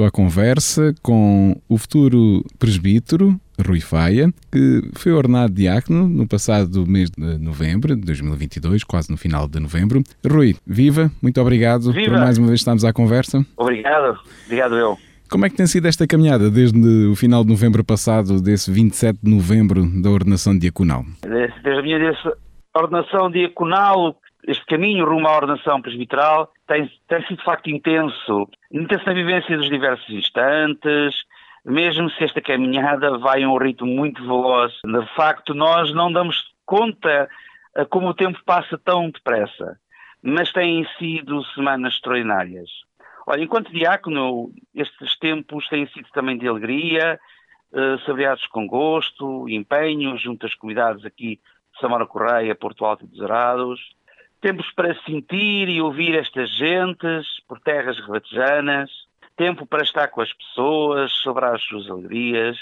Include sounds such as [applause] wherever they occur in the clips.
Estou à conversa com o futuro presbítero Rui Faia, que foi ordenado diácono no passado mês de novembro de 2022, quase no final de novembro. Rui, viva, muito obrigado viva. por mais uma vez estarmos à conversa. Obrigado, obrigado eu. Como é que tem sido esta caminhada desde o final de novembro passado, desse 27 de novembro da ordenação diaconal? Desde, desde a minha ordenação diaconal, este caminho rumo à ordenação presbiteral tem, tem sido de facto intenso. Intenso na vivência dos diversos instantes, mesmo se esta caminhada vai a um ritmo muito veloz. De facto, nós não damos conta como o tempo passa tão depressa, mas têm sido semanas extraordinárias. Olha, enquanto diácono, estes tempos têm sido também de alegria, uh, saboreados com gosto, empenho, junto às comunidades aqui de Samara Correia, Porto Alto e dos Arados. Tempos para sentir e ouvir estas gentes por terras rebatejanas. Tempo para estar com as pessoas, celebrar as suas alegrias,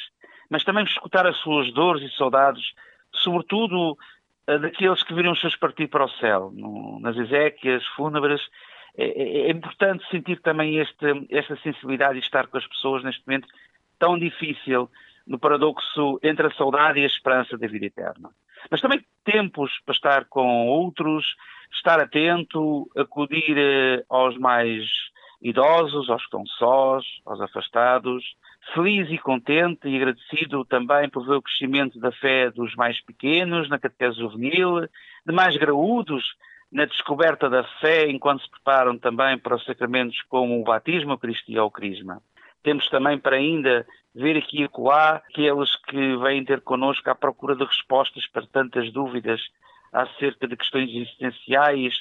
mas também escutar as suas dores e saudades, sobretudo uh, daqueles que viram os seus partir para o céu, no, nas exéquias fúnebres é, é, é, importante sentir também este, esta sensibilidade e estar com as pessoas neste momento tão difícil, no paradoxo entre a saudade e a esperança da vida eterna. Mas também tempos para estar com outros, estar atento, acudir eh, aos mais idosos, aos que estão sós, aos afastados, feliz e contente e agradecido também por ver o crescimento da fé dos mais pequenos na catequese juvenil, de mais graúdos na descoberta da fé enquanto se preparam também para os sacramentos como o batismo, o Cristo e o Crisma. Temos também para ainda ver aqui e acolá aqueles que vêm ter connosco à procura de respostas para tantas dúvidas acerca de questões existenciais,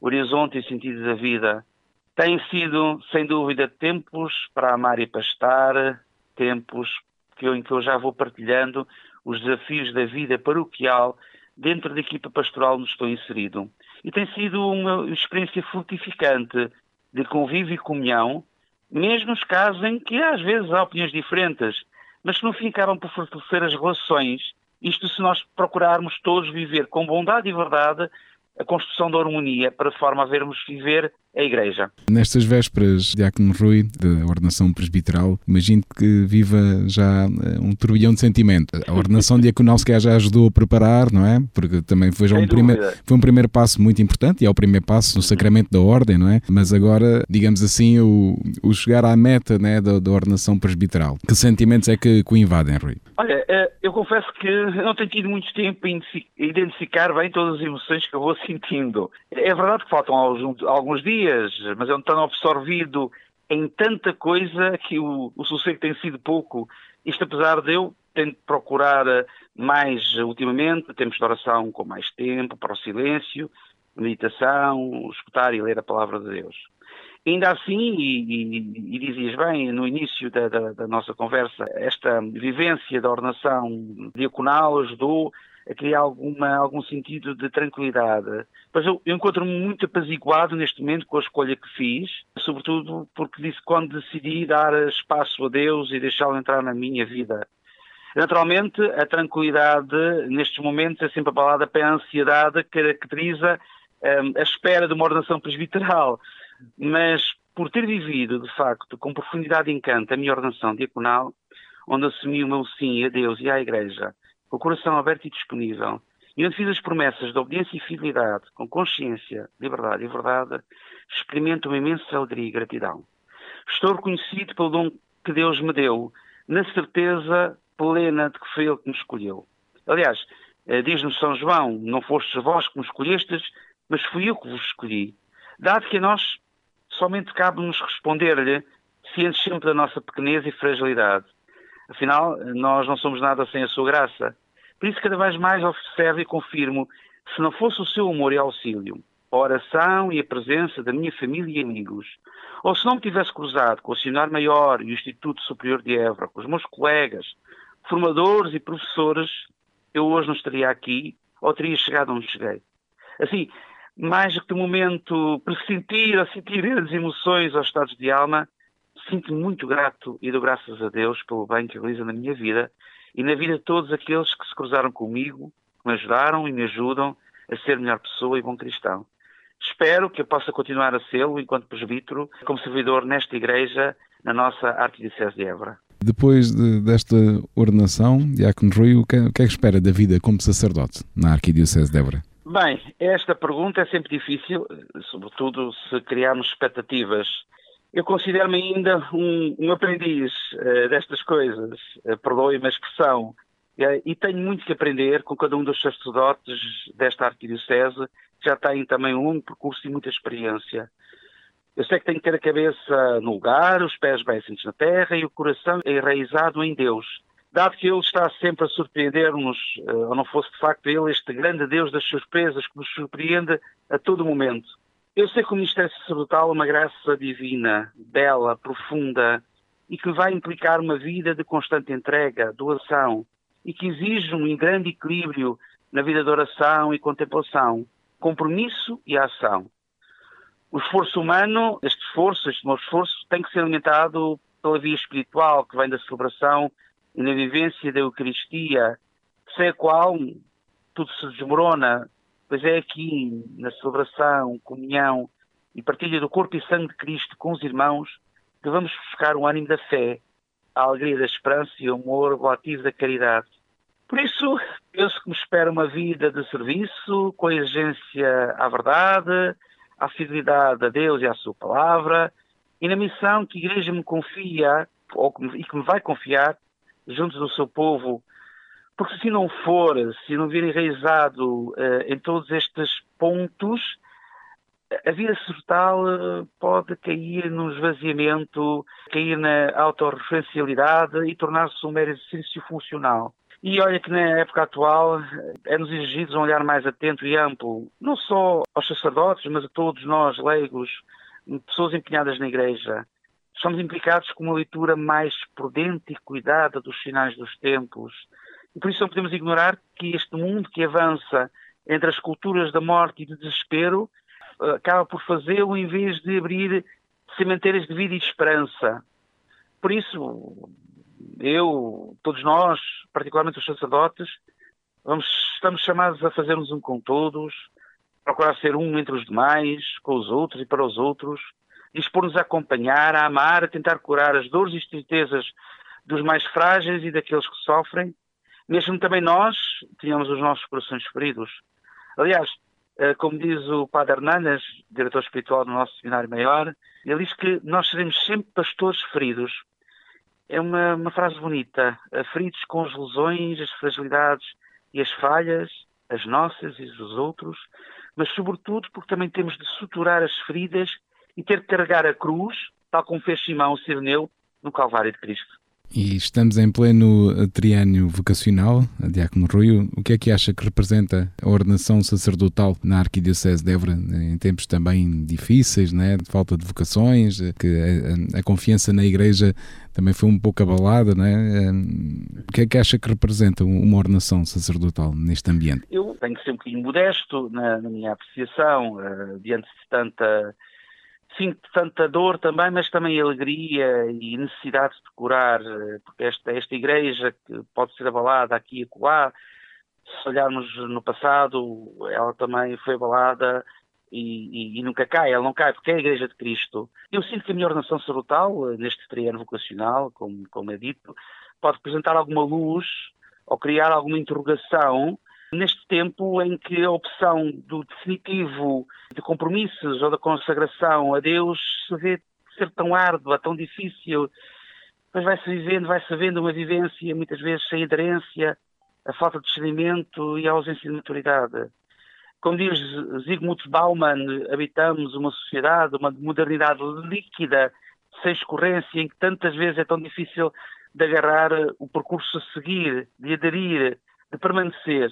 horizonte e sentido da vida. Têm sido, sem dúvida, tempos para amar e para estar, tempos que eu, em que eu já vou partilhando os desafios da vida paroquial dentro da equipa pastoral onde estou inserido. E tem sido uma experiência frutificante de convívio e comunhão, mesmo nos casos em que às vezes há opiniões diferentes, mas que no fim acabam por fortalecer as relações. Isto se nós procurarmos todos viver com bondade e verdade a construção da harmonia para forma a vermos viver a Igreja. Nestas vésperas, Diácono Rui, da ordenação presbiteral, imagino que viva já eh, um turbilhão de sentimento. A ordenação [laughs] diaconal se calhar já ajudou a preparar, não é? Porque também foi já um primeiro, foi um primeiro passo muito importante e é o primeiro passo no sacramento da ordem, não é? Mas agora, digamos assim, o, o chegar à meta né, da, da ordenação presbiteral. Que sentimentos é que, que o invadem, Rui? Olha, eh, eu confesso que não tenho tido muito tempo a identificar bem todas as emoções que eu vou [laughs] sentindo. É verdade que faltam alguns dias dias, mas é um tão absorvido em tanta coisa que o, o sossego tem sido pouco. Isto apesar de eu tento procurar mais ultimamente, tempos de oração com mais tempo, para o silêncio, meditação, escutar e ler a palavra de Deus. Ainda assim, e, e, e dizias bem no início da, da, da, nossa conversa, esta vivência da ordenação diaconal ajudou a criar alguma, algum sentido de tranquilidade. Mas eu, eu encontro-me muito apaziguado neste momento com a escolha que fiz, sobretudo porque disse quando decidi dar espaço a Deus e deixá-lo entrar na minha vida. Naturalmente, a tranquilidade nestes momentos é sempre a palavra para a ansiedade que caracteriza um, a espera de uma ordenação presbiteral. Mas por ter vivido, de facto, com profundidade e encanto a minha ordenação diaconal, onde assumi o meu sim a Deus e à Igreja, com o coração aberto e disponível, e onde fiz as promessas de obediência e fidelidade, com consciência, liberdade e verdade, experimento uma imensa alegria e gratidão. Estou reconhecido pelo dom que Deus me deu, na certeza plena de que foi Ele que me escolheu. Aliás, eh, diz-nos São João, não fostes vós que me escolhestes, mas fui eu que vos escolhi. Dado que a nós somente cabe-nos responder-lhe, cientes sempre da nossa pequenez e fragilidade. Afinal, nós não somos nada sem a sua graça. Por isso, cada vez mais observo e confirmo, se não fosse o seu amor e auxílio, a oração e a presença da minha família e amigos, ou se não me tivesse cruzado com o Seminário Maior e o Instituto Superior de Évora, com os meus colegas, formadores e professores, eu hoje não estaria aqui ou teria chegado onde cheguei. Assim, mais do que momento pressentir ou sentir as emoções aos estados de alma, sinto-me muito grato e dou graças a Deus pelo bem que realiza na minha vida e na vida de todos aqueles que se cruzaram comigo, que me ajudaram e me ajudam a ser melhor pessoa e bom cristão. Espero que eu possa continuar a sê-lo enquanto presbítero, como servidor nesta igreja, na nossa Arquidiocese de Évora. Depois de, desta ordenação, Diácono Rui, o que, o que é que espera da vida como sacerdote na Arquidiocese de Évora? Bem, esta pergunta é sempre difícil, sobretudo se criarmos expectativas. Eu considero-me ainda um, um aprendiz uh, destas coisas, uh, perdoe-me a expressão, uh, e tenho muito que aprender com cada um dos sacerdotes desta arquidiocese, que já têm também um longo percurso e muita experiência. Eu sei que tenho que ter a cabeça no lugar, os pés bem assentos na terra e o coração enraizado em Deus. Dado que Ele está sempre a surpreender-nos, ou não fosse de facto Ele este grande Deus das surpresas que nos surpreende a todo momento. Eu sei que o ministério sacerdotal é uma graça divina, bela, profunda, e que vai implicar uma vida de constante entrega, doação, e que exige um grande equilíbrio na vida de oração e contemplação, compromisso e ação. O esforço humano, este esforço, este meu esforço, tem que ser alimentado pela via espiritual, que vem da celebração e na vivência da Eucaristia, sem a qual tudo se desmorona, pois é aqui, na celebração, comunhão e partilha do corpo e sangue de Cristo com os irmãos, que vamos buscar o ânimo da fé, a alegria da esperança e o amor relativo da caridade. Por isso, penso que me espera uma vida de serviço, com a exigência à verdade, à fidelidade a Deus e à Sua palavra e na missão que a Igreja me confia ou que me, e que me vai confiar junto do seu povo. Porque se não for, se não vir enraizado uh, em todos estes pontos, a vida sacerdotal uh, pode cair no esvaziamento, cair na autorreferencialidade e tornar-se um mero exercício funcional. E olha que na época atual é-nos exigido um olhar mais atento e amplo, não só aos sacerdotes, mas a todos nós, leigos, pessoas empenhadas na Igreja. Somos implicados com uma leitura mais prudente e cuidada dos sinais dos tempos. E por isso não podemos ignorar que este mundo que avança entre as culturas da morte e do desespero eh, acaba por fazê-lo em vez de abrir cemitérios de vida e esperança. Por isso, eu, todos nós, particularmente os sacerdotes, vamos, estamos chamados a fazermos um com todos, procurar ser um entre os demais, com os outros e para os outros, dispor-nos a acompanhar, a amar, a tentar curar as dores e tristezas dos mais frágeis e daqueles que sofrem, mesmo também nós tínhamos os nossos corações feridos. Aliás, eh, como diz o Padre Hernanas, diretor espiritual do nosso seminário maior, ele diz que nós seremos sempre pastores feridos, é uma, uma frase bonita. Feridos com as lesões, as fragilidades e as falhas, as nossas e dos outros, mas sobretudo porque também temos de suturar as feridas e ter de carregar a cruz, tal como fez Simão Sireneu no Calvário de Cristo. E estamos em pleno triânio vocacional, Diácono Rui. O que é que acha que representa a ordenação sacerdotal na Arquidiocese de Évora, em tempos também difíceis, né, de falta de vocações, que a, a confiança na Igreja também foi um pouco abalada, né? O que é que acha que representa uma ordenação sacerdotal neste ambiente? Eu tenho que ser um bocadinho modesto na, na minha apreciação, uh, diante de tanta sinto tanta dor também, mas também alegria e necessidade de curar, eh, porque esta, esta igreja que pode ser abalada aqui e acolá, se olharmos no passado, ela também foi abalada e, e, e, nunca cai, ela não cai, porque é a Igreja de Cristo. Eu sinto que a minha ordenação sacerdotal, eh, neste triano vocacional, como, como é dito, pode representar alguma luz ou criar alguma interrogação Neste tempo em que a opção do definitivo de compromissos ou da consagração a Deus se vê ser tão árdua, tão difícil, mas vai-se vivendo, vai-se vendo uma vivência muitas vezes sem aderência, a falta de discernimento e a ausência de maturidade. Como diz Zygmunt Bauman, habitamos uma sociedade, uma modernidade líquida, sem escorrência, em que tantas vezes é tão difícil de agarrar o percurso a seguir, de aderir, de permanecer.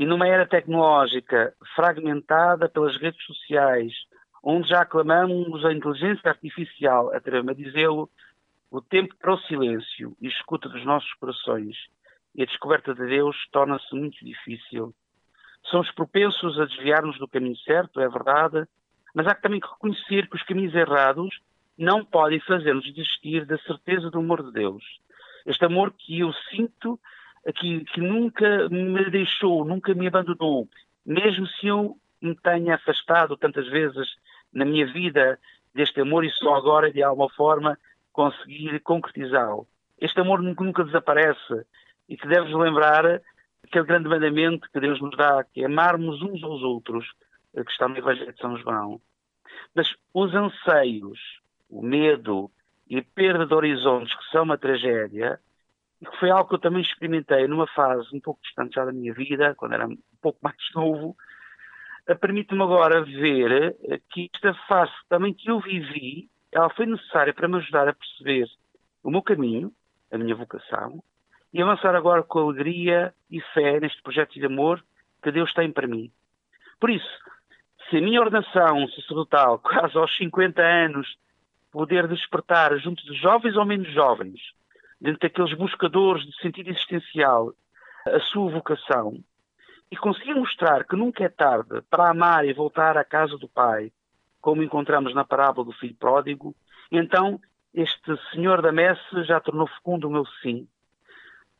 E numa era tecnológica fragmentada pelas redes sociais, onde já aclamamos a inteligência artificial, atrevo-me a dizê-lo, o tempo para o silêncio e escuta dos nossos corações e a descoberta de Deus torna-se muito difícil. Somos propensos a desviar-nos do caminho certo, é verdade, mas há também que reconhecer que os caminhos errados não podem fazer-nos desistir da certeza do amor de Deus. Este amor que eu sinto que, que nunca me deixou, nunca me abandonou, mesmo se eu me tenha afastado tantas vezes na minha vida deste amor e só agora, de alguma forma, conseguir concretizá-lo. Este amor nunca desaparece e que deves lembrar aquele grande mandamento que Deus nos dá, que é amarmos uns aos outros, que está no Evangelho de São João. Mas os anseios, o medo e a perda de horizontes, que são uma tragédia, que foi algo que eu também experimentei numa fase um pouco distante já da minha vida, quando era um pouco mais [laughs] novo, eh, permite-me agora ver eh, que esta fase também que eu vivi, ela foi necessária para me ajudar a perceber o meu caminho, a minha vocação, e avançar agora com alegria e fé neste projeto de amor que Deus tem para mim. Por isso, se a minha ordenação sacerdotal, quase [laughs] aos 50 anos, poder despertar junto de jovens ou menos jovens, dentro daqueles buscadores de sentido existencial, a sua vocação, e conseguir mostrar que nunca é tarde para amar e voltar à casa do Pai, como encontramos na parábola do filho pródigo, então este senhor da messe já tornou fecundo o meu sim.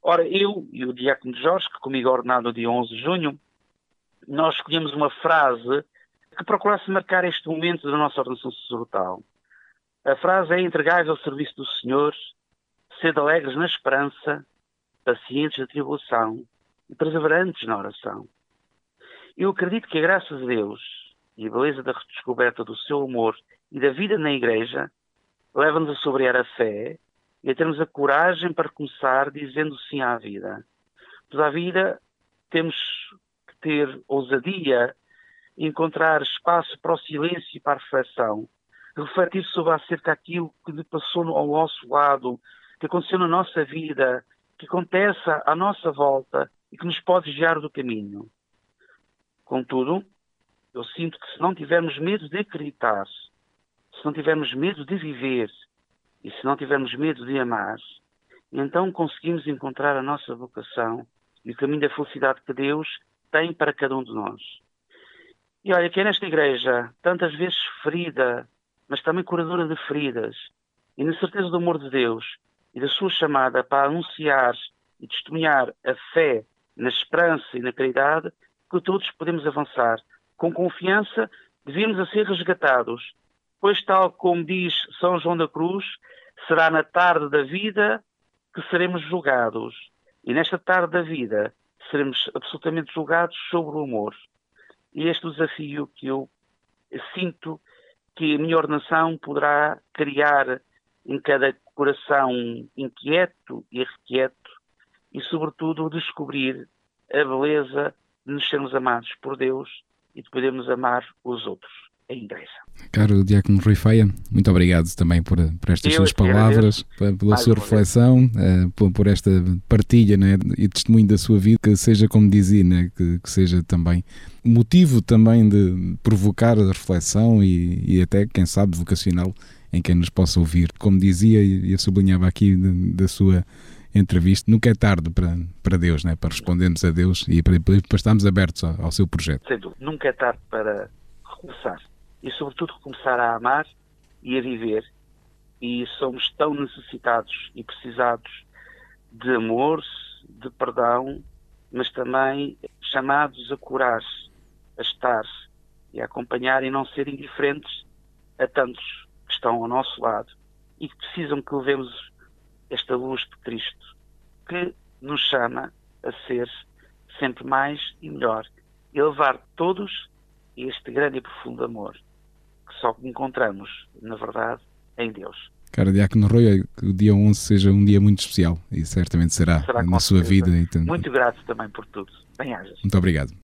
Ora, eu e o diácono Jorge, que comigo é ordenado no dia 11 de junho, nós escolhemos uma frase que procurasse marcar este momento da nossa ordenação sacerdotal. A frase é entregai ao serviço do Senhor, sede alegres na esperança, pacientes na tribulação e perseverantes na oração. Eu acredito que a graça de Deus e a beleza da redescoberta do seu amor e da vida na Igreja leva-nos a sobrear a fé e a termos a coragem para começar dizendo sim à vida. Pois à vida temos que ter ousadia, encontrar espaço para o silêncio e para a reflexão, refletir sobre acerca daquilo que lhe passou ao nosso lado, que aconteceu na nossa vida, que acontece à nossa volta e que nos pode desviar do caminho. Contudo, eu sinto que se não tivermos medo de acreditar, se não tivermos medo de viver e se não tivermos medo de amar, então conseguimos encontrar a nossa vocação e o caminho da felicidade que Deus tem para cada um de nós. E olha, que é nesta igreja, tantas vezes ferida, mas também curadora de feridas, e na certeza do amor de Deus e da sua chamada para anunciar e testemunhar a fé na esperança e na caridade, que todos podemos avançar com confiança, devemos a ser resgatados, pois tal como diz São João da Cruz, será na tarde da vida que seremos julgados. E nesta tarde da vida seremos absolutamente julgados sobre o amor. E este é desafio que eu sinto que a minha ordenação poderá criar em cada coração inquieto e irrequieto e, sobretudo, descobrir a beleza de nos sermos amados por Deus e de podermos amar os outros, a Igreja. Caro Diácono Rui Feia, muito obrigado também por, por estas Eu suas palavras, pela Mais sua reflexão, uh, por, por, esta partilha né, e testemunho da sua vida, que seja, como dizia, né, que, que seja também motivo também de provocar a reflexão e, e até, quem sabe, vocacional em quem nos possa ouvir. Como dizia e eu sublinhava aqui da sua entrevista, nunca é tarde para, para Deus, né? para respondermos a Deus e para, para estarmos abertos ao, ao seu projeto. Sem dúvida, nunca é tarde para recomeçar e, sobretudo, recomeçar a amar e a viver. E somos tão necessitados e precisados de amor, de perdão, mas também chamados a curar, a estar e a acompanhar e não ser indiferentes a tantos estão ao nosso lado e que precisam que levemos esta luz de Cristo, que nos chama a ser sempre mais e melhor e levar todos a este grande e profundo amor que só encontramos, na verdade, em Deus. Cara, Diácono Rui, que o dia 11 seja um dia muito especial e certamente será, será na sua vida. Muito grato também por tudo. Bem-ajas. Muito obrigado.